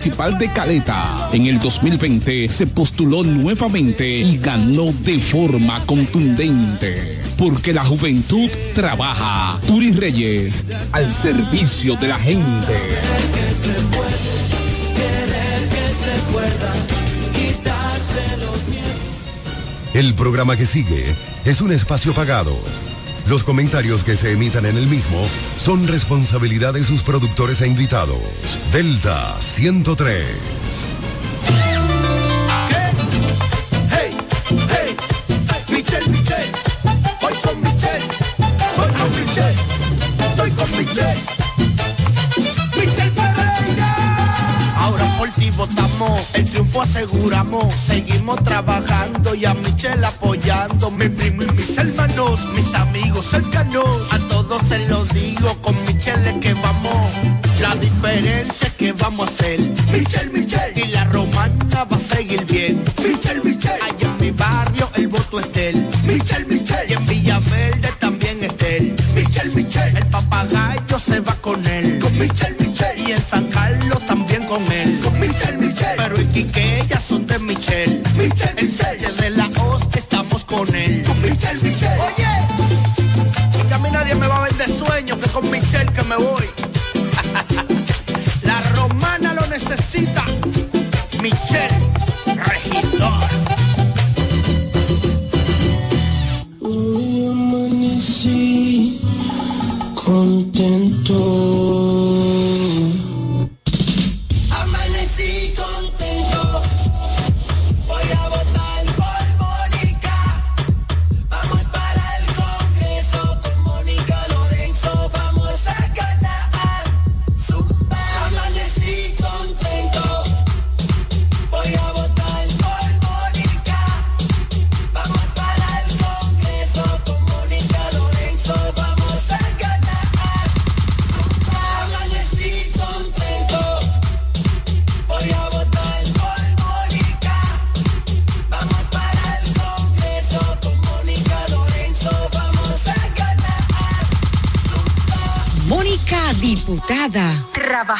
Municipal de Caleta. En el 2020 se postuló nuevamente y ganó de forma contundente. Porque la juventud trabaja. Uri Reyes, al servicio de la gente. El programa que sigue es un espacio pagado. Los comentarios que se emitan en el mismo son responsabilidad de sus productores e invitados. Delta 103. Hey, hey, Michelle, Michelle, voy con Michelle, voy con Michelle, estoy con Michelle, Michelle Pereira. Ahora por ti votamos, aseguramos, seguimos trabajando y a Michelle apoyando, mi primo y mis hermanos, mis amigos cercanos, a todos se los digo, con Michelle que vamos, la diferencia que vamos a hacer, Michelle, Michelle, y la romana va a seguir bien,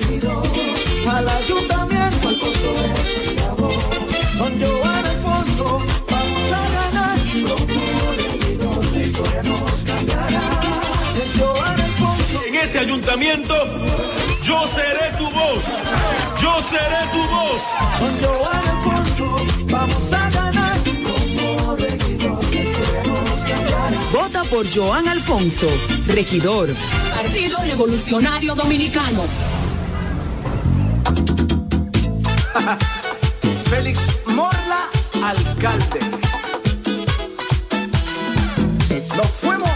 regidor. Al ayuntamiento, Alfonso es nuestra voz. Con Joan Alfonso vamos a ganar. Como la historia nos cambiará. Es Joan Alfonso. en ese ayuntamiento, yo seré tu voz. Yo seré tu voz. Con Joan Alfonso vamos a ganar. Como regidor, la historia nos cambiará. Vota por Joan Alfonso, regidor. Partido Revolucionario Dominicano. Félix Morla, alcalde. Nos fuimos.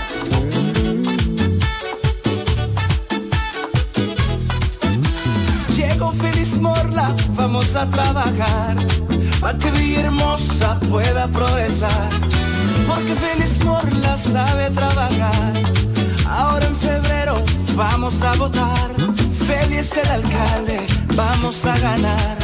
Llegó Feliz Morla, vamos a trabajar para que Villahermosa pueda progresar. Porque Feliz Morla sabe trabajar. Ahora en febrero vamos a votar. Feliz el alcalde, vamos a ganar.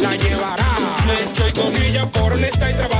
la llevará. Yo estoy con ella por honesta y trabajadora.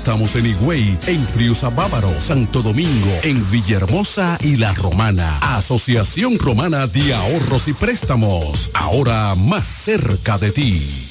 Estamos en Higüey, en Friusa Bávaro, Santo Domingo, en Villahermosa y La Romana. Asociación Romana de Ahorros y Préstamos, ahora más cerca de ti.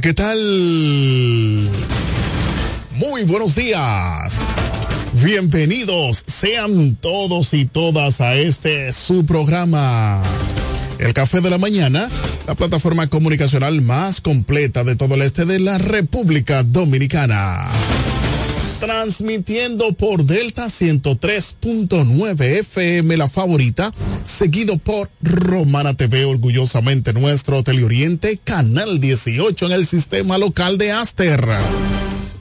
¿Qué tal? Muy buenos días. Bienvenidos sean todos y todas a este su programa. El Café de la Mañana, la plataforma comunicacional más completa de todo el este de la República Dominicana. Transmitiendo por Delta 103.9 FM la favorita, seguido por Romana TV, orgullosamente nuestro Teleoriente, Canal 18 en el sistema local de Aster.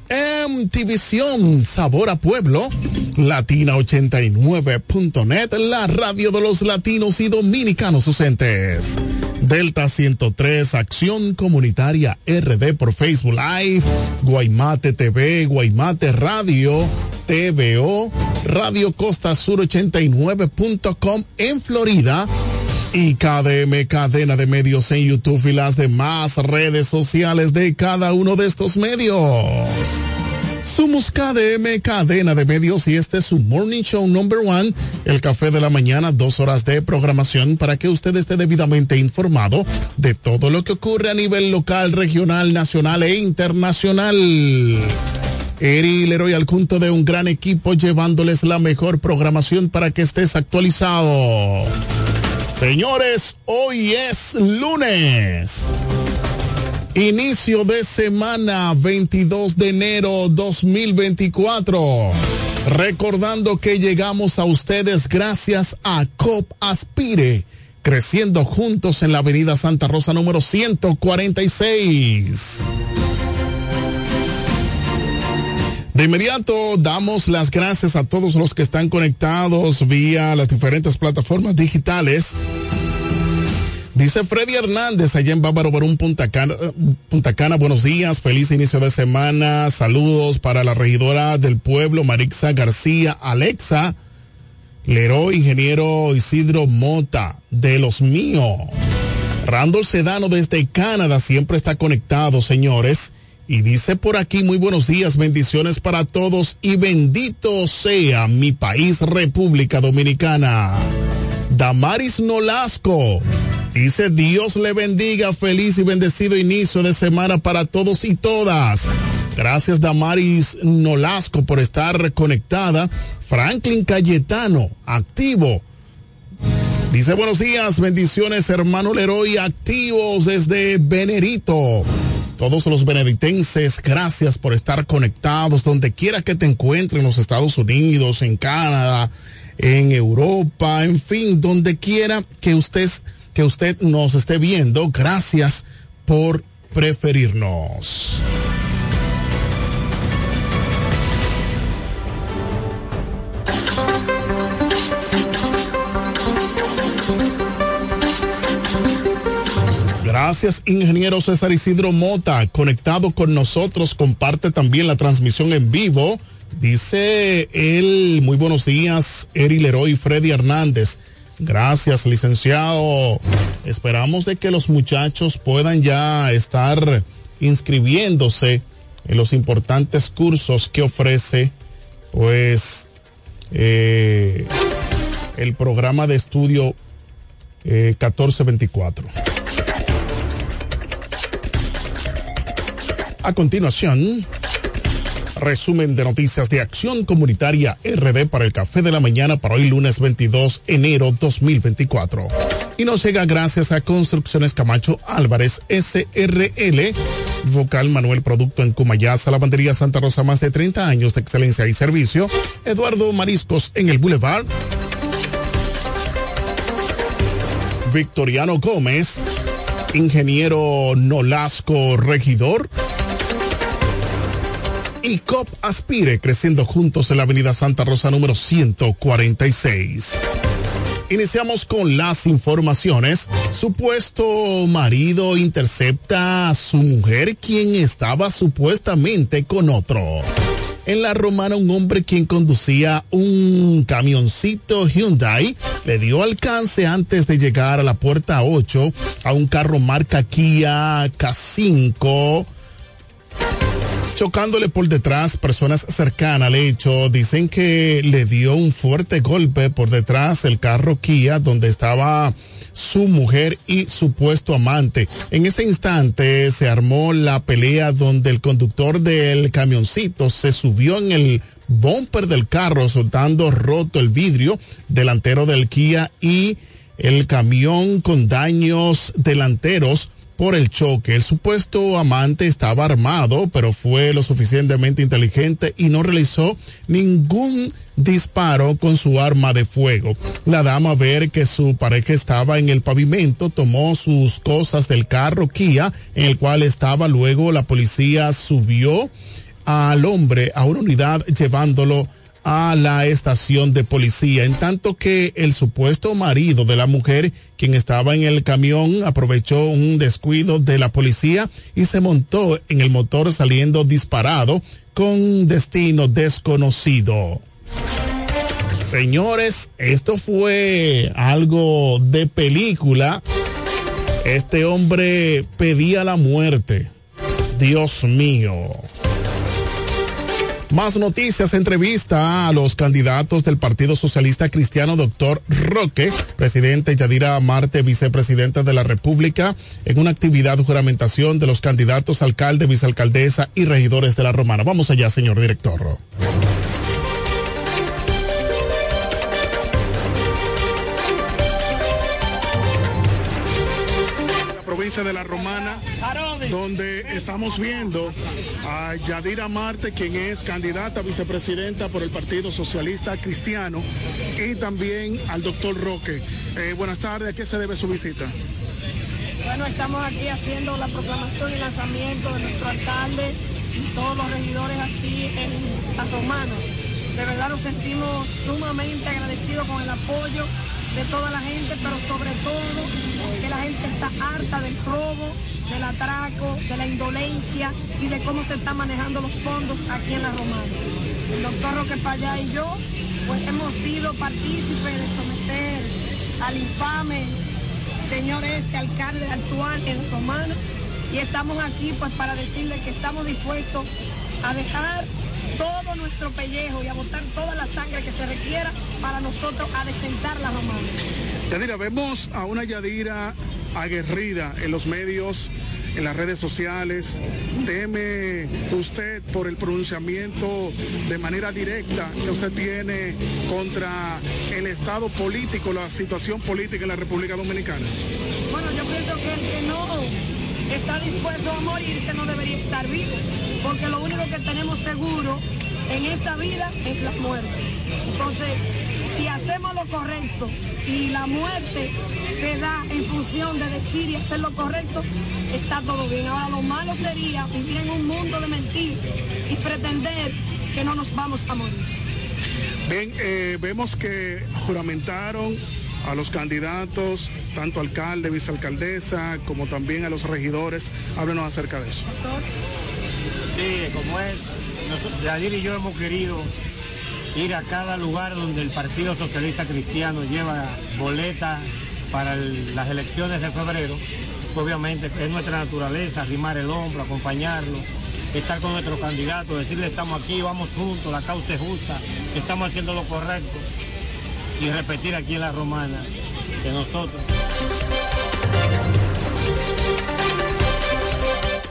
MTVision, Sabor a Pueblo, Latina89.net, la radio de los latinos y dominicanos ausentes. Delta 103, Acción Comunitaria RD por Facebook Live, Guaymate TV, Guaymate Radio, TVO, Radio Costa Sur 89.com en Florida y KDM Cadena de Medios en YouTube y las demás redes sociales de cada uno de estos medios. Somos KDM Cadena de Medios y este es su Morning Show Number One, el café de la mañana, dos horas de programación para que usted esté debidamente informado de todo lo que ocurre a nivel local, regional, nacional e internacional. Eri Leroy al punto de un gran equipo llevándoles la mejor programación para que estés actualizado. Señores, hoy es lunes. Inicio de semana 22 de enero 2024. Recordando que llegamos a ustedes gracias a COP Aspire, creciendo juntos en la avenida Santa Rosa número 146. De inmediato damos las gracias a todos los que están conectados vía las diferentes plataformas digitales. Dice Freddy Hernández allá en Bávaro Barún, Punta Cana, Punta buenos días, feliz inicio de semana, saludos para la regidora del pueblo, Marixa García, Alexa, Leroy, ingeniero Isidro Mota, de los míos. Randall Sedano desde Canadá siempre está conectado, señores. Y dice por aquí, muy buenos días, bendiciones para todos y bendito sea mi país, República Dominicana. Damaris Nolasco. Dice Dios le bendiga, feliz y bendecido inicio de semana para todos y todas. Gracias Damaris Nolasco por estar conectada. Franklin Cayetano, activo. Dice buenos días, bendiciones hermano Leroy, activos desde Venerito. Todos los benedictenses, gracias por estar conectados donde quiera que te encuentres en los Estados Unidos, en Canadá, en Europa, en fin, donde quiera que usted, que usted nos esté viendo. Gracias por preferirnos. Gracias, ingeniero César Isidro Mota, conectado con nosotros, comparte también la transmisión en vivo. Dice él, muy buenos días, Eri Leroy, Freddy Hernández. Gracias, licenciado. Esperamos de que los muchachos puedan ya estar inscribiéndose en los importantes cursos que ofrece, pues, eh, el programa de estudio eh, 1424. A continuación, resumen de noticias de Acción Comunitaria RD para el Café de la Mañana para hoy lunes 22 enero 2024. Y nos llega gracias a Construcciones Camacho Álvarez SRL, Vocal Manuel Producto en Cumayasa, Lavandería Santa Rosa, más de 30 años de excelencia y servicio. Eduardo Mariscos en el Boulevard. Victoriano Gómez, ingeniero Nolasco Regidor y COP Aspire creciendo juntos en la avenida Santa Rosa número 146. Iniciamos con las informaciones. Supuesto marido intercepta a su mujer quien estaba supuestamente con otro. En la romana un hombre quien conducía un camioncito Hyundai le dio alcance antes de llegar a la puerta 8 a un carro marca Kia K5 chocándole por detrás personas cercanas al hecho. Dicen que le dio un fuerte golpe por detrás el carro Kia donde estaba su mujer y supuesto amante. En ese instante se armó la pelea donde el conductor del camioncito se subió en el bumper del carro soltando roto el vidrio delantero del Kia y el camión con daños delanteros por el choque. El supuesto amante estaba armado, pero fue lo suficientemente inteligente y no realizó ningún disparo con su arma de fuego. La dama ver que su pareja estaba en el pavimento, tomó sus cosas del carro Kia en el cual estaba, luego la policía subió al hombre a una unidad llevándolo a la estación de policía, en tanto que el supuesto marido de la mujer, quien estaba en el camión, aprovechó un descuido de la policía y se montó en el motor saliendo disparado con destino desconocido. Señores, esto fue algo de película. Este hombre pedía la muerte. Dios mío. Más noticias, entrevista a los candidatos del Partido Socialista Cristiano, doctor Roque, presidente Yadira Marte, vicepresidenta de la República, en una actividad de juramentación de los candidatos alcalde, vicealcaldesa y regidores de la Romana. Vamos allá, señor director. De La Romana, donde estamos viendo a Yadira Marte, quien es candidata a vicepresidenta por el Partido Socialista Cristiano, y también al doctor Roque. Eh, buenas tardes, ¿a qué se debe su visita? Bueno, estamos aquí haciendo la proclamación y lanzamiento de nuestro alcalde y todos los regidores aquí en La Romana. De verdad nos sentimos sumamente agradecidos con el apoyo de toda la gente, pero sobre todo que la gente está harta del robo, del atraco, de la indolencia y de cómo se están manejando los fondos aquí en La Romana. El doctor Roque Payá y yo, pues hemos sido partícipes de someter al infame señor este alcalde actual en Romana y estamos aquí pues para decirle que estamos dispuestos a dejar todo nuestro pellejo y a botar toda la sangre que se requiera para nosotros adecentar la romana. Yadira, vemos a una Yadira aguerrida en los medios, en las redes sociales. Teme usted por el pronunciamiento de manera directa que usted tiene contra el estado político, la situación política en la República Dominicana. Bueno, yo pienso que el que no está dispuesto a morirse no debería estar vivo, porque lo único que tenemos seguro en esta vida es la muerte. Entonces, si hacemos lo correcto y la muerte se da en función de decir y hacer lo correcto, está todo bien. Ahora lo malo sería vivir en un mundo de mentir y pretender que no nos vamos a morir. Bien, eh, vemos que juramentaron a los candidatos, tanto alcalde, vicealcaldesa, como también a los regidores. Háblenos acerca de eso. Sí, como es, Yadir y yo hemos querido ir a cada lugar donde el Partido Socialista Cristiano lleva boleta para las elecciones de febrero. Obviamente es nuestra naturaleza arrimar el hombro, acompañarlo, estar con nuestros candidatos, decirle estamos aquí, vamos juntos, la causa es justa, estamos haciendo lo correcto y repetir aquí en la romana que nosotros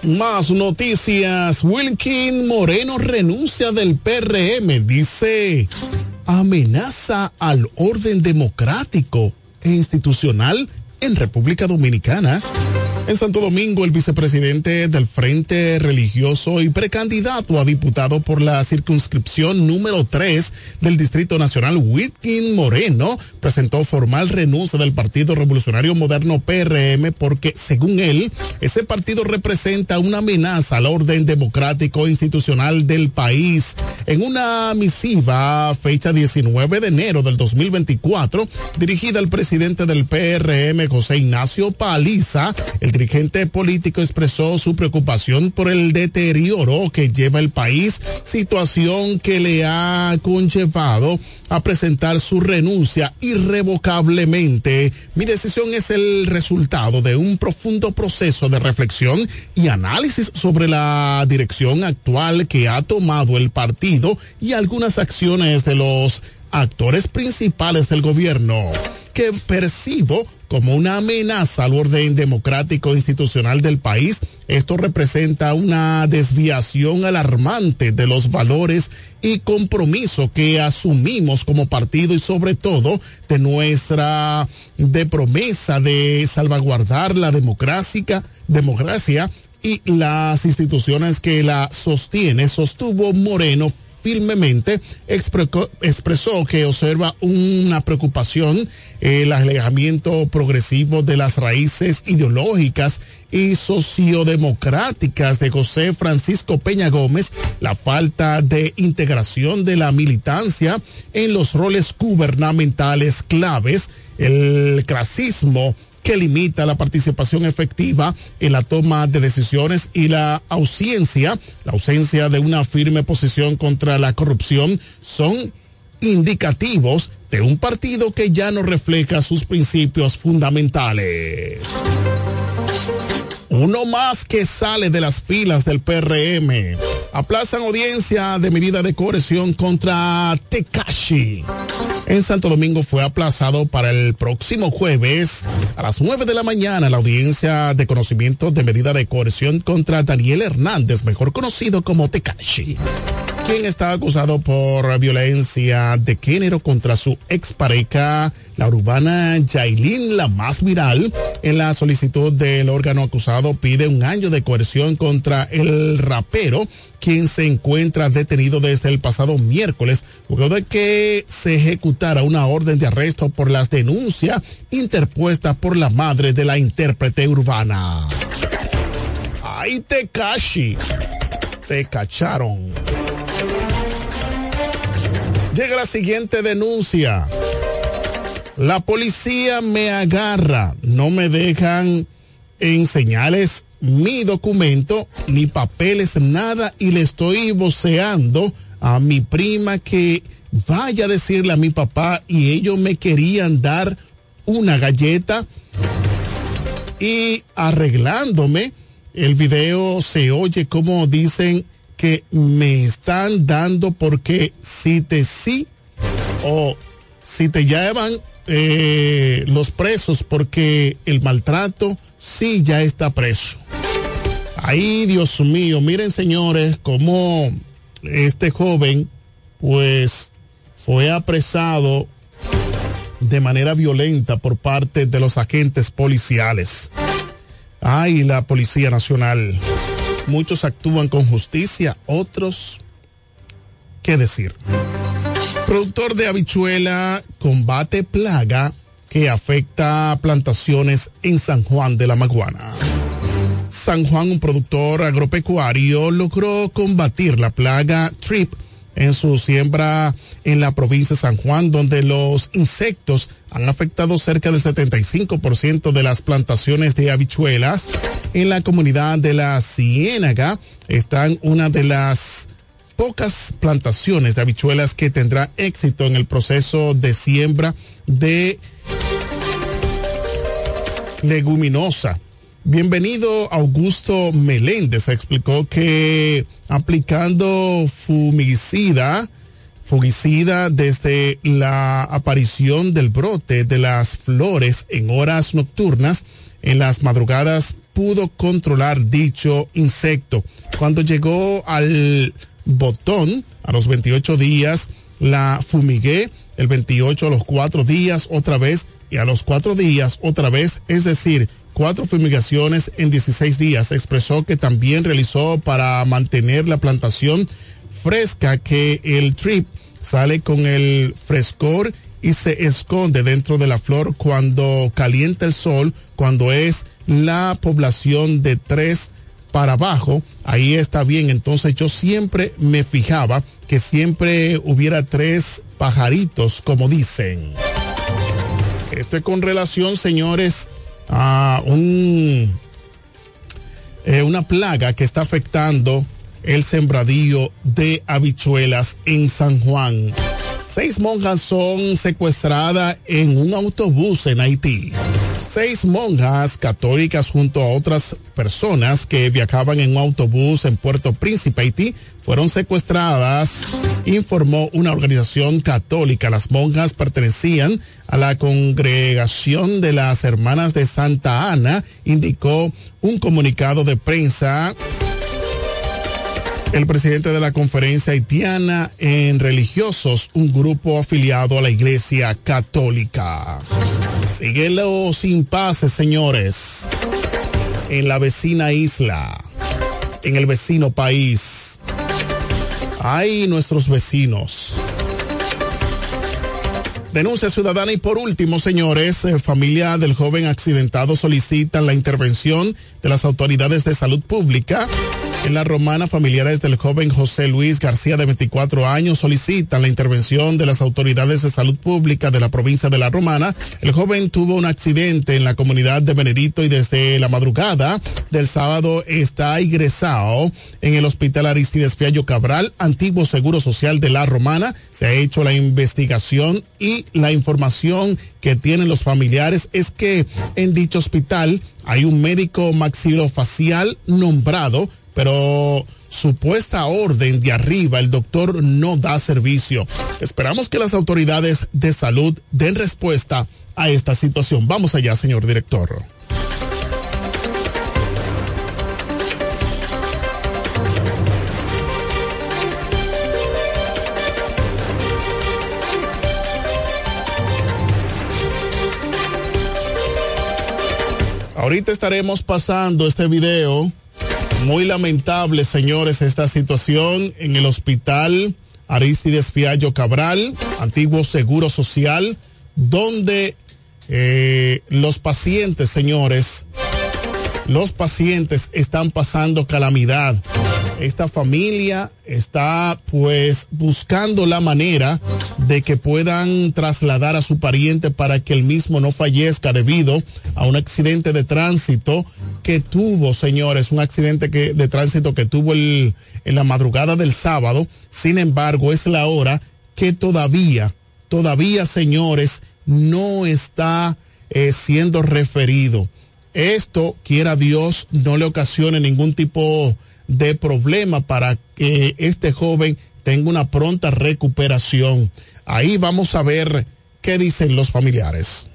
Más noticias. Wilkin Moreno renuncia del PRM. Dice, amenaza al orden democrático e institucional en República Dominicana. En Santo Domingo, el vicepresidente del Frente Religioso y precandidato a diputado por la circunscripción número 3 del Distrito Nacional, Wilkin Moreno, presentó formal renuncia del Partido Revolucionario Moderno PRM porque, según él, ese partido representa una amenaza al orden democrático e institucional del país. En una misiva fecha 19 de enero del 2024, dirigida al presidente del PRM, José Ignacio Paliza, el dirigente político expresó su preocupación por el deterioro que lleva el país, situación que le ha conllevado a presentar su renuncia irrevocablemente. Mi decisión es el resultado de un profundo proceso de reflexión y análisis sobre la dirección actual que ha tomado el partido y algunas acciones de los actores principales del gobierno que percibo como una amenaza al orden democrático e institucional del país. Esto representa una desviación alarmante de los valores y compromiso que asumimos como partido y sobre todo de nuestra de promesa de salvaguardar la democracia, democracia y las instituciones que la sostiene, sostuvo Moreno firmemente, expresó que observa una preocupación el alejamiento progresivo de las raíces ideológicas y sociodemocráticas de José Francisco Peña Gómez, la falta de integración de la militancia en los roles gubernamentales claves, el clasismo que limita la participación efectiva en la toma de decisiones y la ausencia, la ausencia de una firme posición contra la corrupción son indicativos de un partido que ya no refleja sus principios fundamentales. Uno más que sale de las filas del PRM. Aplazan audiencia de medida de coerción contra Tekashi. En Santo Domingo fue aplazado para el próximo jueves a las 9 de la mañana la audiencia de conocimiento de medida de coerción contra Daniel Hernández, mejor conocido como Tekashi quien está acusado por violencia de género contra su expareja, la urbana Yailin, la más viral. En la solicitud del órgano acusado pide un año de coerción contra el rapero, quien se encuentra detenido desde el pasado miércoles, luego de que se ejecutara una orden de arresto por las denuncias interpuestas por la madre de la intérprete urbana. ¡Ay, Tekashi! Te cacharon. Llega la siguiente denuncia. La policía me agarra, no me dejan enseñarles mi documento, ni papeles, nada, y le estoy voceando a mi prima que vaya a decirle a mi papá y ellos me querían dar una galleta y arreglándome. El video se oye como dicen que me están dando porque si te sí o si te llevan eh, los presos porque el maltrato sí ya está preso. Ay, Dios mío, miren señores, cómo este joven pues fue apresado de manera violenta por parte de los agentes policiales. Ay, la Policía Nacional. Muchos actúan con justicia, otros, ¿qué decir? Productor de habichuela combate plaga que afecta plantaciones en San Juan de la Maguana. San Juan, un productor agropecuario, logró combatir la plaga TRIP en su siembra en la provincia de San Juan, donde los insectos han afectado cerca del 75% de las plantaciones de habichuelas. En la comunidad de la Ciénaga están una de las pocas plantaciones de habichuelas que tendrá éxito en el proceso de siembra de leguminosa. Bienvenido Augusto Meléndez explicó que aplicando fumicida, fungicida desde la aparición del brote de las flores en horas nocturnas, en las madrugadas pudo controlar dicho insecto. Cuando llegó al botón, a los 28 días, la fumigué, el 28 a los 4 días otra vez y a los 4 días otra vez, es decir, cuatro fumigaciones en 16 días. Expresó que también realizó para mantener la plantación fresca que el trip sale con el frescor y se esconde dentro de la flor cuando calienta el sol, cuando es la población de tres para abajo, ahí está bien. Entonces yo siempre me fijaba que siempre hubiera tres pajaritos, como dicen. Esto es con relación, señores, a un, eh, una plaga que está afectando el sembradío de habichuelas en San Juan. Seis monjas son secuestradas en un autobús en Haití. Seis monjas católicas junto a otras personas que viajaban en un autobús en Puerto Príncipe, Haití, fueron secuestradas, informó una organización católica. Las monjas pertenecían a la congregación de las Hermanas de Santa Ana, indicó un comunicado de prensa el presidente de la conferencia haitiana en religiosos, un grupo afiliado a la iglesia católica. Sigue los impases, señores, en la vecina isla, en el vecino país. Ay, nuestros vecinos. Denuncia ciudadana y por último, señores, eh, familia del joven accidentado solicitan la intervención de las autoridades de salud pública. En la romana, familiares del joven José Luis García de 24 años solicitan la intervención de las autoridades de salud pública de la provincia de la Romana. El joven tuvo un accidente en la comunidad de Benedito y desde la madrugada del sábado está ingresado en el hospital Aristides Fiallo Cabral, antiguo Seguro Social de la Romana. Se ha hecho la investigación y la información que tienen los familiares es que en dicho hospital hay un médico maxilofacial nombrado, pero supuesta orden de arriba, el doctor no da servicio. Esperamos que las autoridades de salud den respuesta a esta situación. Vamos allá, señor director. Ahorita estaremos pasando este video. Muy lamentable, señores, esta situación en el hospital Aristides Fiallo Cabral, antiguo Seguro Social, donde eh, los pacientes, señores, los pacientes están pasando calamidad. Esta familia está pues buscando la manera de que puedan trasladar a su pariente para que el mismo no fallezca debido a un accidente de tránsito que tuvo, señores, un accidente de tránsito que tuvo el, en la madrugada del sábado. Sin embargo, es la hora que todavía, todavía, señores, no está eh, siendo referido. Esto, quiera Dios, no le ocasione ningún tipo de problema para que este joven tenga una pronta recuperación. Ahí vamos a ver qué dicen los familiares.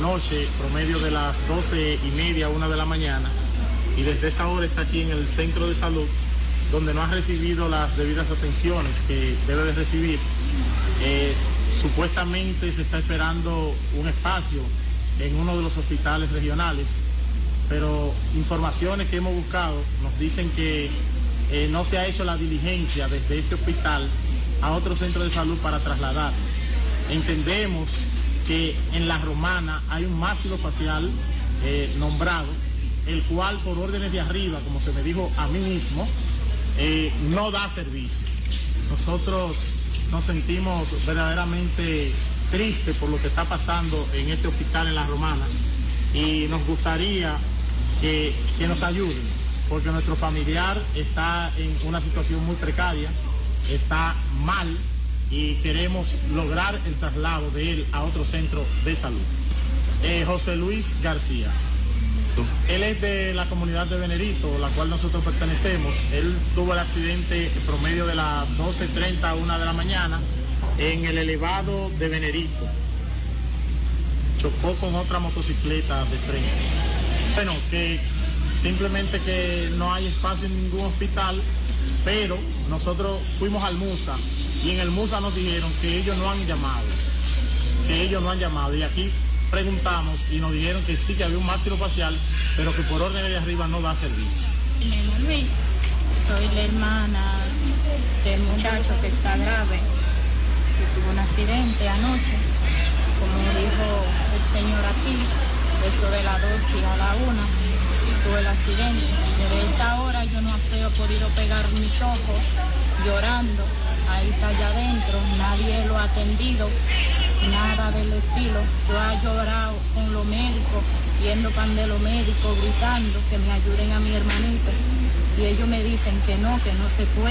anoche, promedio de las 12 y media, una de la mañana, y desde esa hora está aquí en el centro de salud, donde no ha recibido las debidas atenciones que debe de recibir. Eh, supuestamente se está esperando un espacio en uno de los hospitales regionales, pero informaciones que hemos buscado nos dicen que eh, no se ha hecho la diligencia desde este hospital a otro centro de salud para trasladar. Entendemos que en la romana hay un máximo facial eh, nombrado, el cual por órdenes de arriba, como se me dijo a mí mismo, no da servicio. Nosotros nos sentimos verdaderamente tristes por lo que está pasando en este hospital en la romana y nos gustaría que, que nos ayuden porque nuestro familiar está en una situación muy precaria, está mal y queremos lograr el traslado de él a otro centro de salud. Eh, José Luis García. Él es de la comunidad de Venerito, la cual nosotros pertenecemos. Él tuvo el accidente en promedio de las 12.30 a 1 de la mañana en el elevado de Venerito. Chocó con otra motocicleta de frente. Bueno, que simplemente que no hay espacio en ningún hospital, pero nosotros fuimos al MUSA y en el MUSA nos dijeron que ellos no han llamado, que ellos no han llamado y aquí preguntamos y nos dijeron que sí que había un máximo facial, pero que por orden de arriba no da servicio. Luis, soy la hermana del muchacho que está grave, que tuvo un accidente anoche, como dijo el señor aquí, eso de la 2 y a la 1 tuvo el accidente. Desde esa hora yo no he podido pegar mis ojos llorando. Ahí está allá adentro, nadie lo ha atendido, nada del estilo. Yo he llorado con los médicos, yendo pan de los médicos, gritando que me ayuden a mi hermanito. Y ellos me dicen que no, que no se puede.